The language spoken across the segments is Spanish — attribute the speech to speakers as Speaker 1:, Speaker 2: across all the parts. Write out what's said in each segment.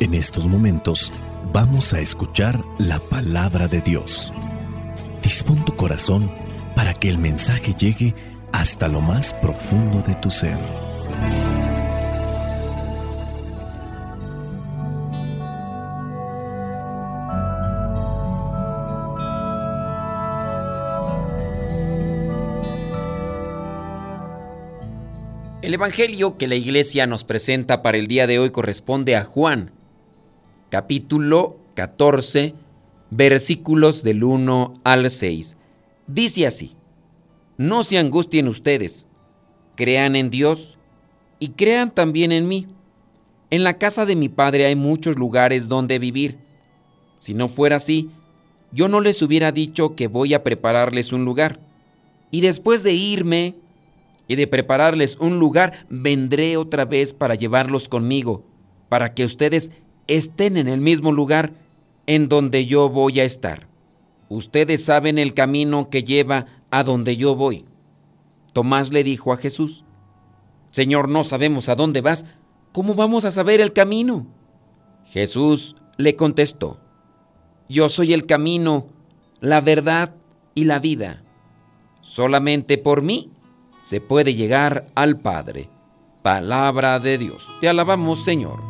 Speaker 1: En estos momentos vamos a escuchar la palabra de Dios. Dispón tu corazón para que el mensaje llegue hasta lo más profundo de tu ser.
Speaker 2: El Evangelio que la iglesia nos presenta para el día de hoy corresponde a Juan, capítulo 14, versículos del 1 al 6. Dice así, no se angustien ustedes, crean en Dios y crean también en mí. En la casa de mi Padre hay muchos lugares donde vivir. Si no fuera así, yo no les hubiera dicho que voy a prepararles un lugar. Y después de irme y de prepararles un lugar, vendré otra vez para llevarlos conmigo, para que ustedes estén en el mismo lugar en donde yo voy a estar. Ustedes saben el camino que lleva a donde yo voy. Tomás le dijo a Jesús, Señor, no sabemos a dónde vas, ¿cómo vamos a saber el camino? Jesús le contestó, Yo soy el camino, la verdad y la vida. Solamente por mí se puede llegar al Padre. Palabra de Dios. Te alabamos, Señor.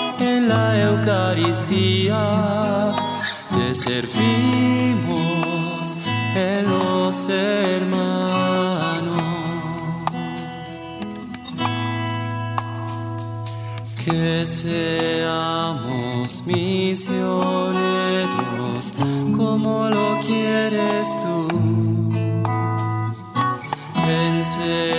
Speaker 3: en la Eucaristía, te servimos en los hermanos. Que seamos misioneros como lo quieres tú, enseñando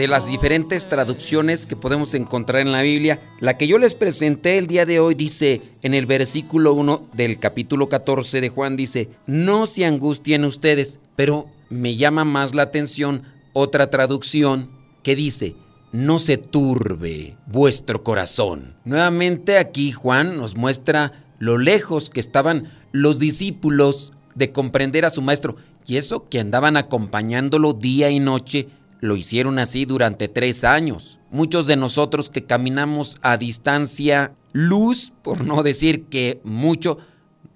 Speaker 2: De las diferentes traducciones que podemos encontrar en la Biblia, la que yo les presenté el día de hoy dice en el versículo 1 del capítulo 14 de Juan dice, no se angustien ustedes, pero me llama más la atención otra traducción que dice, no se turbe vuestro corazón. Nuevamente aquí Juan nos muestra lo lejos que estaban los discípulos de comprender a su maestro. Y eso que andaban acompañándolo día y noche, lo hicieron así durante tres años. Muchos de nosotros que caminamos a distancia luz, por no decir que mucho,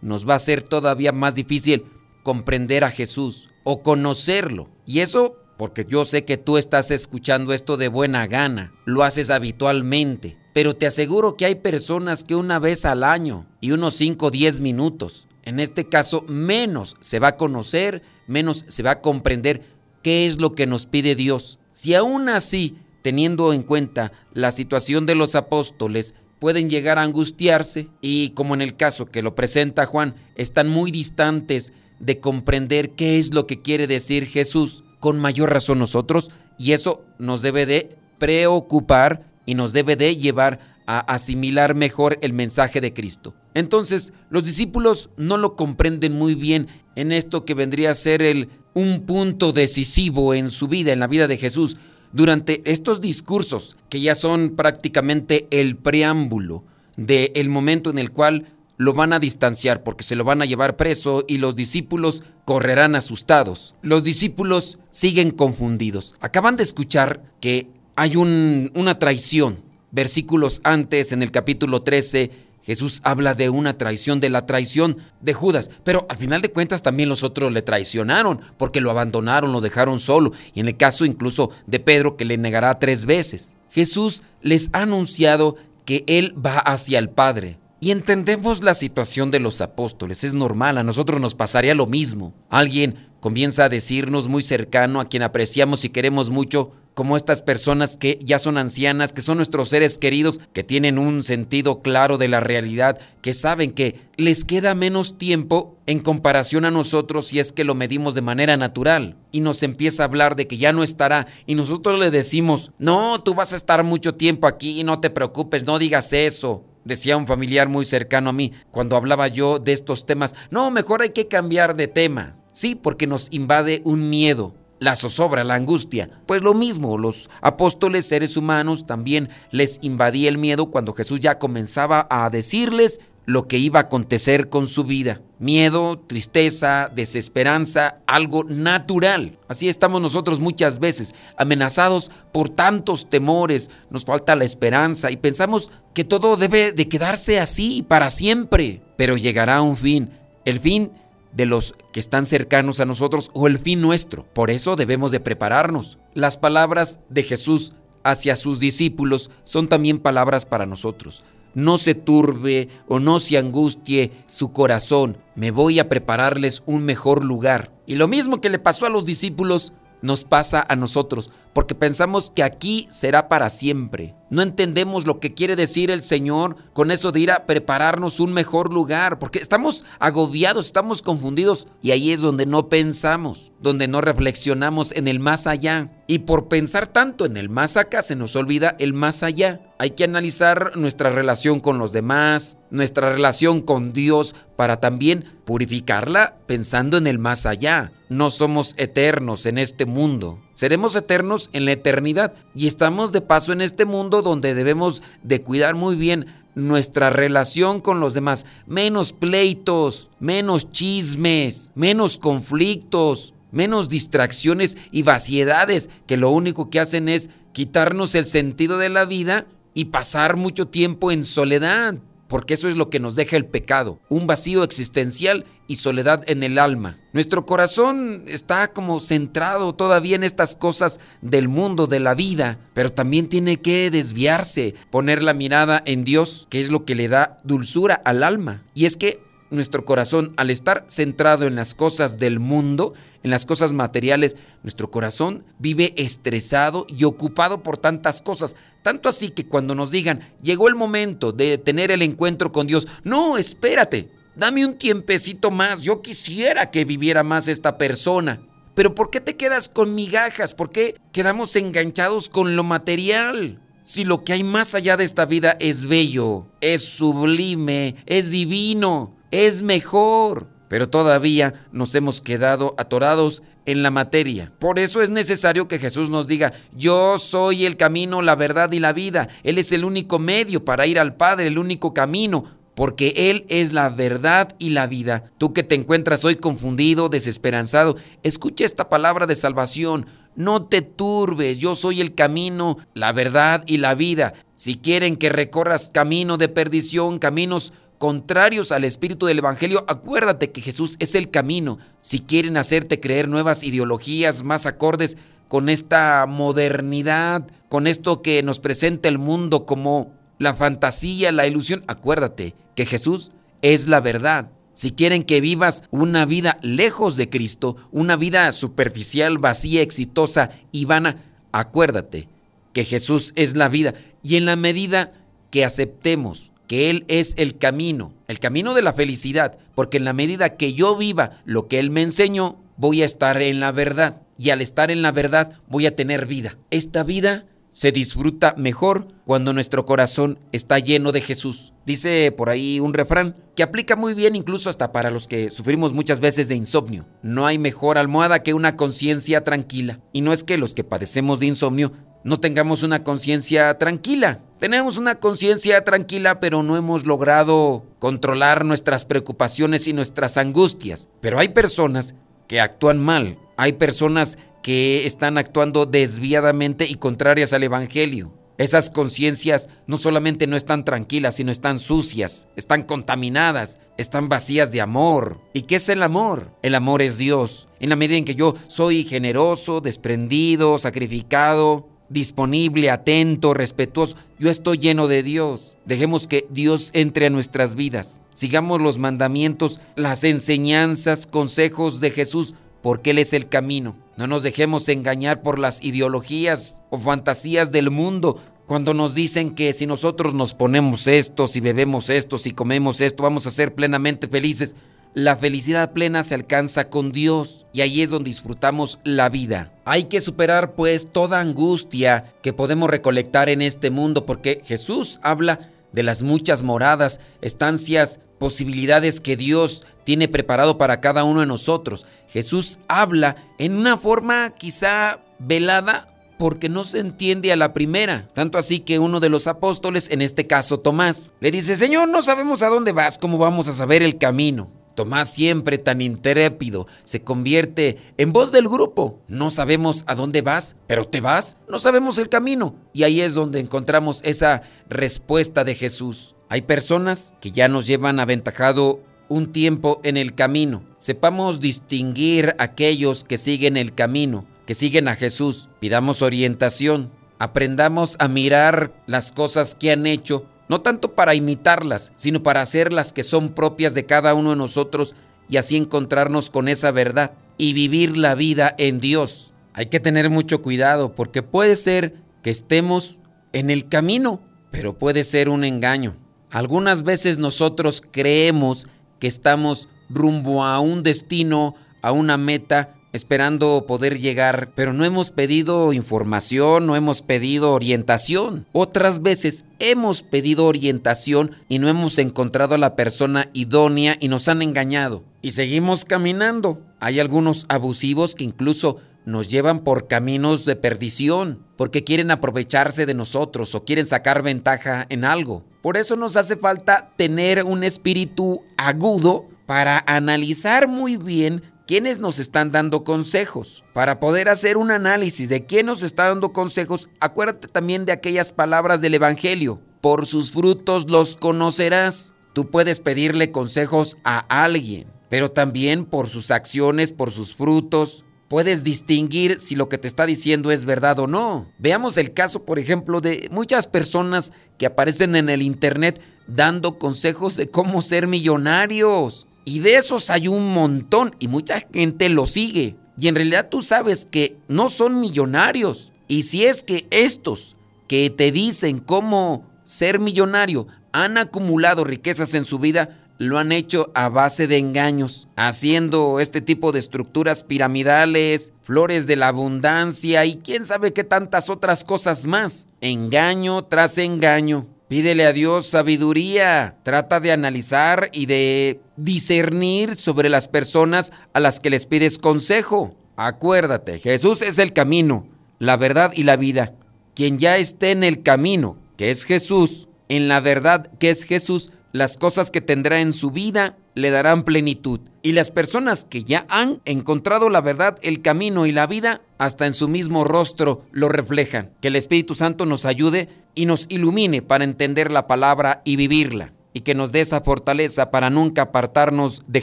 Speaker 2: nos va a ser todavía más difícil comprender a Jesús o conocerlo. Y eso porque yo sé que tú estás escuchando esto de buena gana, lo haces habitualmente, pero te aseguro que hay personas que una vez al año y unos 5 o 10 minutos en este caso, menos se va a conocer, menos se va a comprender qué es lo que nos pide Dios. Si aún así, teniendo en cuenta la situación de los apóstoles, pueden llegar a angustiarse y, como en el caso que lo presenta Juan, están muy distantes de comprender qué es lo que quiere decir Jesús, con mayor razón nosotros, y eso nos debe de preocupar y nos debe de llevar a asimilar mejor el mensaje de Cristo. Entonces, los discípulos no lo comprenden muy bien en esto que vendría a ser el, un punto decisivo en su vida, en la vida de Jesús. Durante estos discursos, que ya son prácticamente el preámbulo del momento en el cual lo van a distanciar porque se lo van a llevar preso y los discípulos correrán asustados. Los discípulos siguen confundidos. Acaban de escuchar que hay una traición versículos antes, en el capítulo 13, Jesús habla de una traición, de la traición de Judas, pero al final de cuentas también los otros le traicionaron porque lo abandonaron, lo dejaron solo, y en el caso incluso de Pedro que le negará tres veces. Jesús les ha anunciado que Él va hacia el Padre. Y entendemos la situación de los apóstoles, es normal, a nosotros nos pasaría lo mismo. Alguien comienza a decirnos muy cercano, a quien apreciamos y queremos mucho, como estas personas que ya son ancianas, que son nuestros seres queridos, que tienen un sentido claro de la realidad, que saben que les queda menos tiempo en comparación a nosotros si es que lo medimos de manera natural. Y nos empieza a hablar de que ya no estará y nosotros le decimos, no, tú vas a estar mucho tiempo aquí, no te preocupes, no digas eso decía un familiar muy cercano a mí cuando hablaba yo de estos temas, no, mejor hay que cambiar de tema. Sí, porque nos invade un miedo, la zozobra, la angustia. Pues lo mismo, los apóstoles seres humanos también les invadía el miedo cuando Jesús ya comenzaba a decirles lo que iba a acontecer con su vida. Miedo, tristeza, desesperanza, algo natural. Así estamos nosotros muchas veces, amenazados por tantos temores, nos falta la esperanza y pensamos que todo debe de quedarse así para siempre. Pero llegará un fin, el fin de los que están cercanos a nosotros o el fin nuestro. Por eso debemos de prepararnos. Las palabras de Jesús hacia sus discípulos son también palabras para nosotros no se turbe o no se angustie su corazón. Me voy a prepararles un mejor lugar. Y lo mismo que le pasó a los discípulos, nos pasa a nosotros, porque pensamos que aquí será para siempre. No entendemos lo que quiere decir el Señor con eso de ir a prepararnos un mejor lugar, porque estamos agobiados, estamos confundidos y ahí es donde no pensamos, donde no reflexionamos en el más allá. Y por pensar tanto en el más acá se nos olvida el más allá. Hay que analizar nuestra relación con los demás, nuestra relación con Dios para también purificarla pensando en el más allá. No somos eternos en este mundo. Seremos eternos en la eternidad y estamos de paso en este mundo donde debemos de cuidar muy bien nuestra relación con los demás. Menos pleitos, menos chismes, menos conflictos, menos distracciones y vaciedades que lo único que hacen es quitarnos el sentido de la vida y pasar mucho tiempo en soledad, porque eso es lo que nos deja el pecado, un vacío existencial y soledad en el alma. Nuestro corazón está como centrado todavía en estas cosas del mundo, de la vida, pero también tiene que desviarse, poner la mirada en Dios, que es lo que le da dulzura al alma. Y es que nuestro corazón, al estar centrado en las cosas del mundo, en las cosas materiales, nuestro corazón vive estresado y ocupado por tantas cosas. Tanto así que cuando nos digan, llegó el momento de tener el encuentro con Dios, no, espérate, dame un tiempecito más, yo quisiera que viviera más esta persona. Pero ¿por qué te quedas con migajas? ¿Por qué quedamos enganchados con lo material? Si lo que hay más allá de esta vida es bello, es sublime, es divino, es mejor, pero todavía nos hemos quedado atorados en la materia. Por eso es necesario que Jesús nos diga, yo soy el camino, la verdad y la vida. Él es el único medio para ir al Padre, el único camino porque Él es la verdad y la vida. Tú que te encuentras hoy confundido, desesperanzado, escucha esta palabra de salvación. No te turbes, yo soy el camino, la verdad y la vida. Si quieren que recorras camino de perdición, caminos contrarios al espíritu del Evangelio, acuérdate que Jesús es el camino. Si quieren hacerte creer nuevas ideologías más acordes con esta modernidad, con esto que nos presenta el mundo como la fantasía, la ilusión, acuérdate que Jesús es la verdad. Si quieren que vivas una vida lejos de Cristo, una vida superficial, vacía, exitosa y vana, acuérdate que Jesús es la vida. Y en la medida que aceptemos que Él es el camino, el camino de la felicidad, porque en la medida que yo viva lo que Él me enseñó, voy a estar en la verdad. Y al estar en la verdad voy a tener vida. Esta vida se disfruta mejor cuando nuestro corazón está lleno de Jesús. Dice por ahí un refrán que aplica muy bien incluso hasta para los que sufrimos muchas veces de insomnio. No hay mejor almohada que una conciencia tranquila. Y no es que los que padecemos de insomnio no tengamos una conciencia tranquila. Tenemos una conciencia tranquila, pero no hemos logrado controlar nuestras preocupaciones y nuestras angustias. Pero hay personas que actúan mal. Hay personas que están actuando desviadamente y contrarias al Evangelio. Esas conciencias no solamente no están tranquilas, sino están sucias, están contaminadas, están vacías de amor. ¿Y qué es el amor? El amor es Dios. En la medida en que yo soy generoso, desprendido, sacrificado, disponible, atento, respetuoso, yo estoy lleno de Dios. Dejemos que Dios entre a nuestras vidas. Sigamos los mandamientos, las enseñanzas, consejos de Jesús porque Él es el camino. No nos dejemos engañar por las ideologías o fantasías del mundo cuando nos dicen que si nosotros nos ponemos esto, si bebemos esto, si comemos esto, vamos a ser plenamente felices. La felicidad plena se alcanza con Dios y ahí es donde disfrutamos la vida. Hay que superar pues toda angustia que podemos recolectar en este mundo porque Jesús habla de las muchas moradas, estancias, posibilidades que Dios tiene preparado para cada uno de nosotros. Jesús habla en una forma quizá velada porque no se entiende a la primera. Tanto así que uno de los apóstoles, en este caso Tomás, le dice, Señor, no sabemos a dónde vas, ¿cómo vamos a saber el camino? Tomás siempre tan intrépido se convierte en voz del grupo. No sabemos a dónde vas, pero te vas, no sabemos el camino. Y ahí es donde encontramos esa respuesta de Jesús. Hay personas que ya nos llevan aventajado un tiempo en el camino. Sepamos distinguir aquellos que siguen el camino, que siguen a Jesús. Pidamos orientación. Aprendamos a mirar las cosas que han hecho no tanto para imitarlas, sino para hacer las que son propias de cada uno de nosotros y así encontrarnos con esa verdad y vivir la vida en Dios. Hay que tener mucho cuidado porque puede ser que estemos en el camino, pero puede ser un engaño. Algunas veces nosotros creemos que estamos rumbo a un destino, a una meta, esperando poder llegar, pero no hemos pedido información, no hemos pedido orientación. Otras veces hemos pedido orientación y no hemos encontrado a la persona idónea y nos han engañado. Y seguimos caminando. Hay algunos abusivos que incluso nos llevan por caminos de perdición, porque quieren aprovecharse de nosotros o quieren sacar ventaja en algo. Por eso nos hace falta tener un espíritu agudo para analizar muy bien quiénes nos están dando consejos. Para poder hacer un análisis de quién nos está dando consejos, acuérdate también de aquellas palabras del Evangelio. Por sus frutos los conocerás. Tú puedes pedirle consejos a alguien, pero también por sus acciones, por sus frutos, puedes distinguir si lo que te está diciendo es verdad o no. Veamos el caso, por ejemplo, de muchas personas que aparecen en el Internet dando consejos de cómo ser millonarios. Y de esos hay un montón y mucha gente lo sigue. Y en realidad tú sabes que no son millonarios. Y si es que estos que te dicen cómo ser millonario han acumulado riquezas en su vida, lo han hecho a base de engaños, haciendo este tipo de estructuras piramidales, flores de la abundancia y quién sabe qué tantas otras cosas más. Engaño tras engaño. Pídele a Dios sabiduría. Trata de analizar y de discernir sobre las personas a las que les pides consejo. Acuérdate, Jesús es el camino, la verdad y la vida. Quien ya esté en el camino, que es Jesús, en la verdad, que es Jesús, las cosas que tendrá en su vida le darán plenitud. Y las personas que ya han encontrado la verdad, el camino y la vida, hasta en su mismo rostro lo reflejan. Que el Espíritu Santo nos ayude y nos ilumine para entender la palabra y vivirla. Y que nos dé esa fortaleza para nunca apartarnos de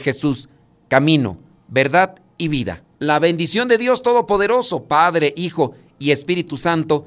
Speaker 2: Jesús, camino, verdad y vida. La bendición de Dios Todopoderoso, Padre, Hijo y Espíritu Santo,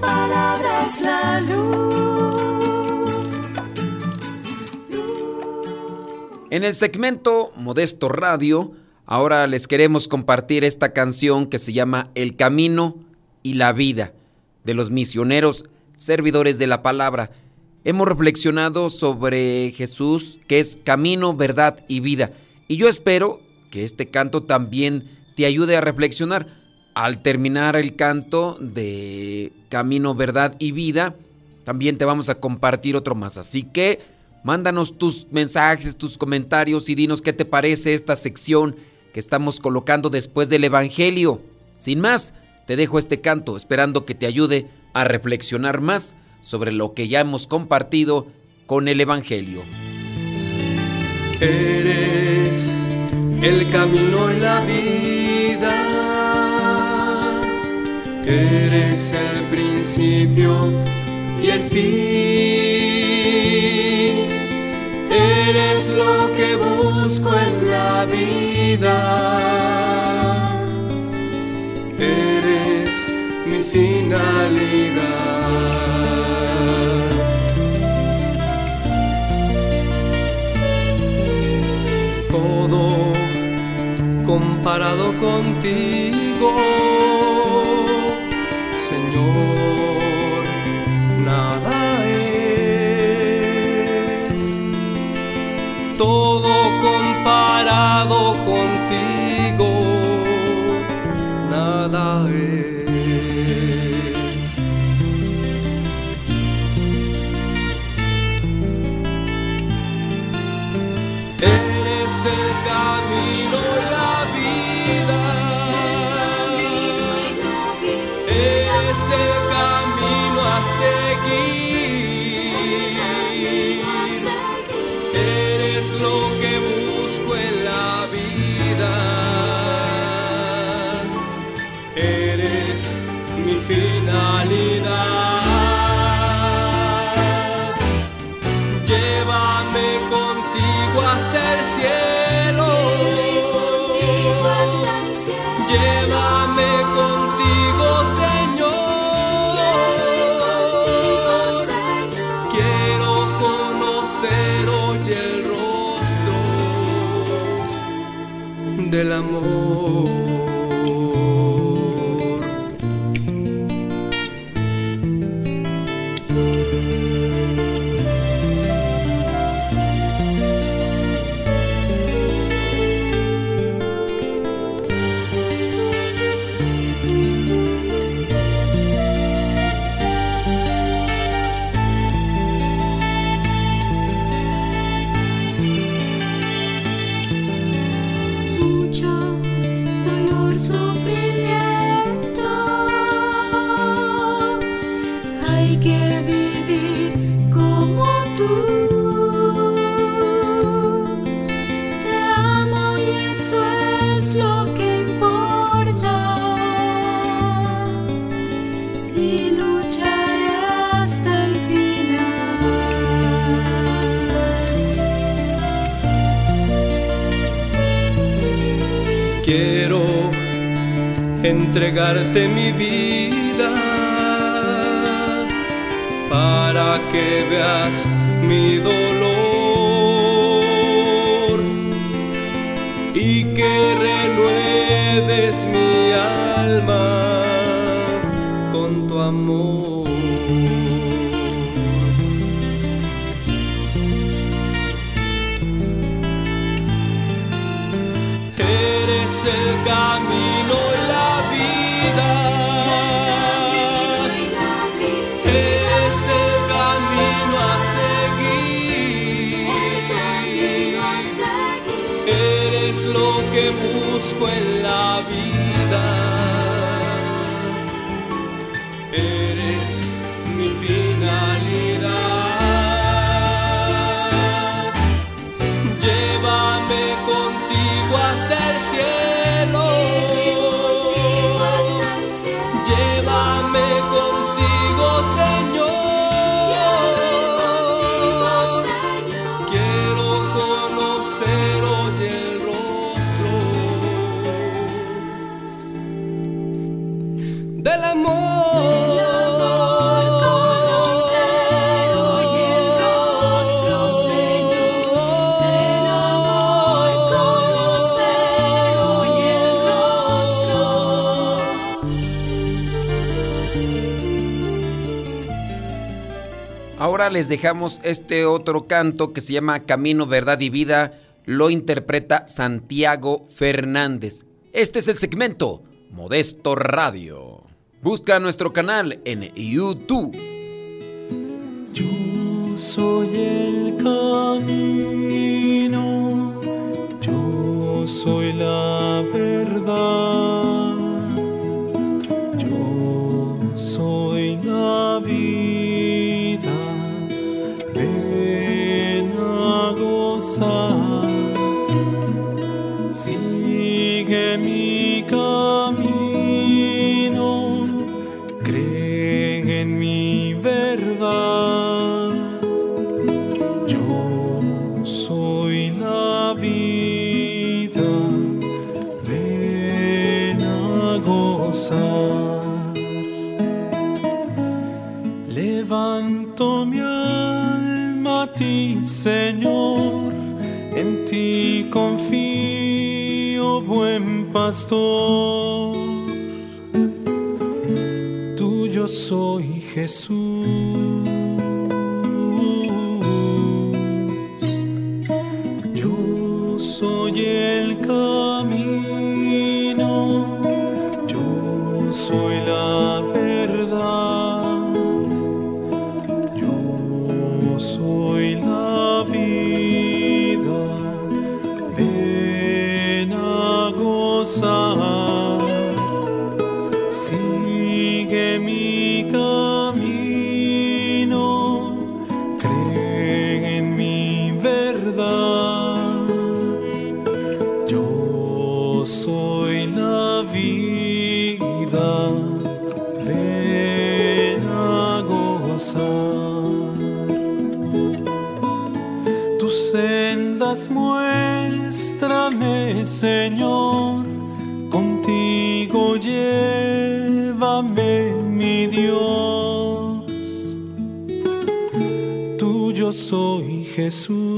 Speaker 3: palabra la luz.
Speaker 2: En el segmento Modesto Radio, ahora les queremos compartir esta canción que se llama El Camino y la Vida, de los misioneros servidores de la palabra. Hemos reflexionado sobre Jesús, que es camino, verdad y vida. Y yo espero que este canto también te ayude a reflexionar. Al terminar el canto de Camino, Verdad y Vida, también te vamos a compartir otro más. Así que Mándanos tus mensajes, tus comentarios y dinos qué te parece esta sección que estamos colocando después del Evangelio. Sin más, te dejo este canto esperando que te ayude a reflexionar más sobre lo que ya hemos compartido con el Evangelio.
Speaker 4: Eres el camino en la vida eres el principio y el fin. Eres lo que busco en la vida. Eres mi finalidad. Todo comparado contigo, Señor, nada es. Todo comparado contigo, hasta el cielo. Entregarte mi vida para que veas mi dolor y que renueves mi alma con tu amor.
Speaker 2: Ahora les dejamos este otro canto que se llama Camino, Verdad y Vida. Lo interpreta Santiago Fernández. Este es el segmento Modesto Radio. Busca nuestro canal en YouTube.
Speaker 4: Yo soy el camino, yo soy la verdad, Mi alma a ti, Señor, en ti confío, buen pastor. Tuyo soy Jesús. Jesús.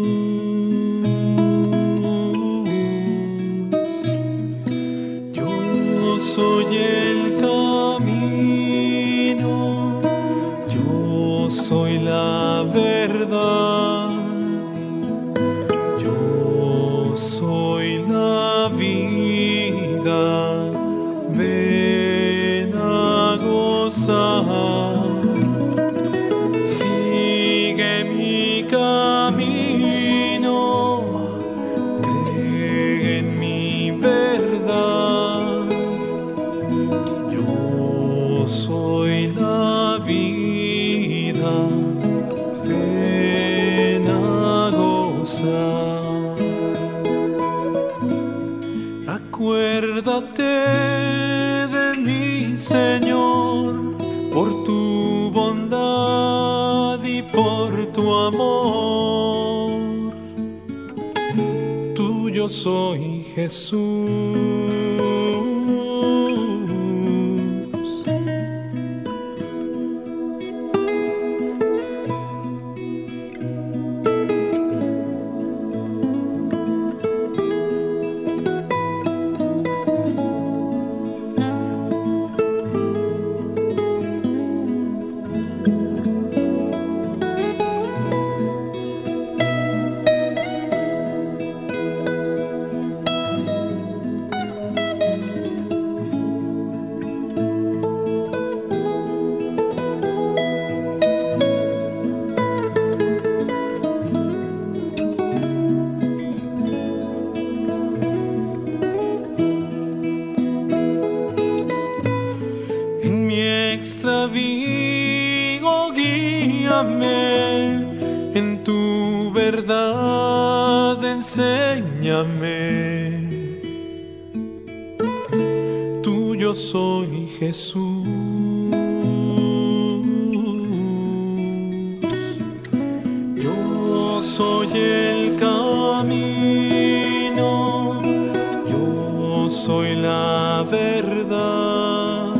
Speaker 4: bondad y por tu amor. Tuyo soy Jesús. Jesús. Yo soy el camino, yo soy la verdad,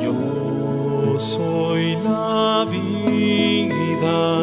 Speaker 4: yo soy la vida.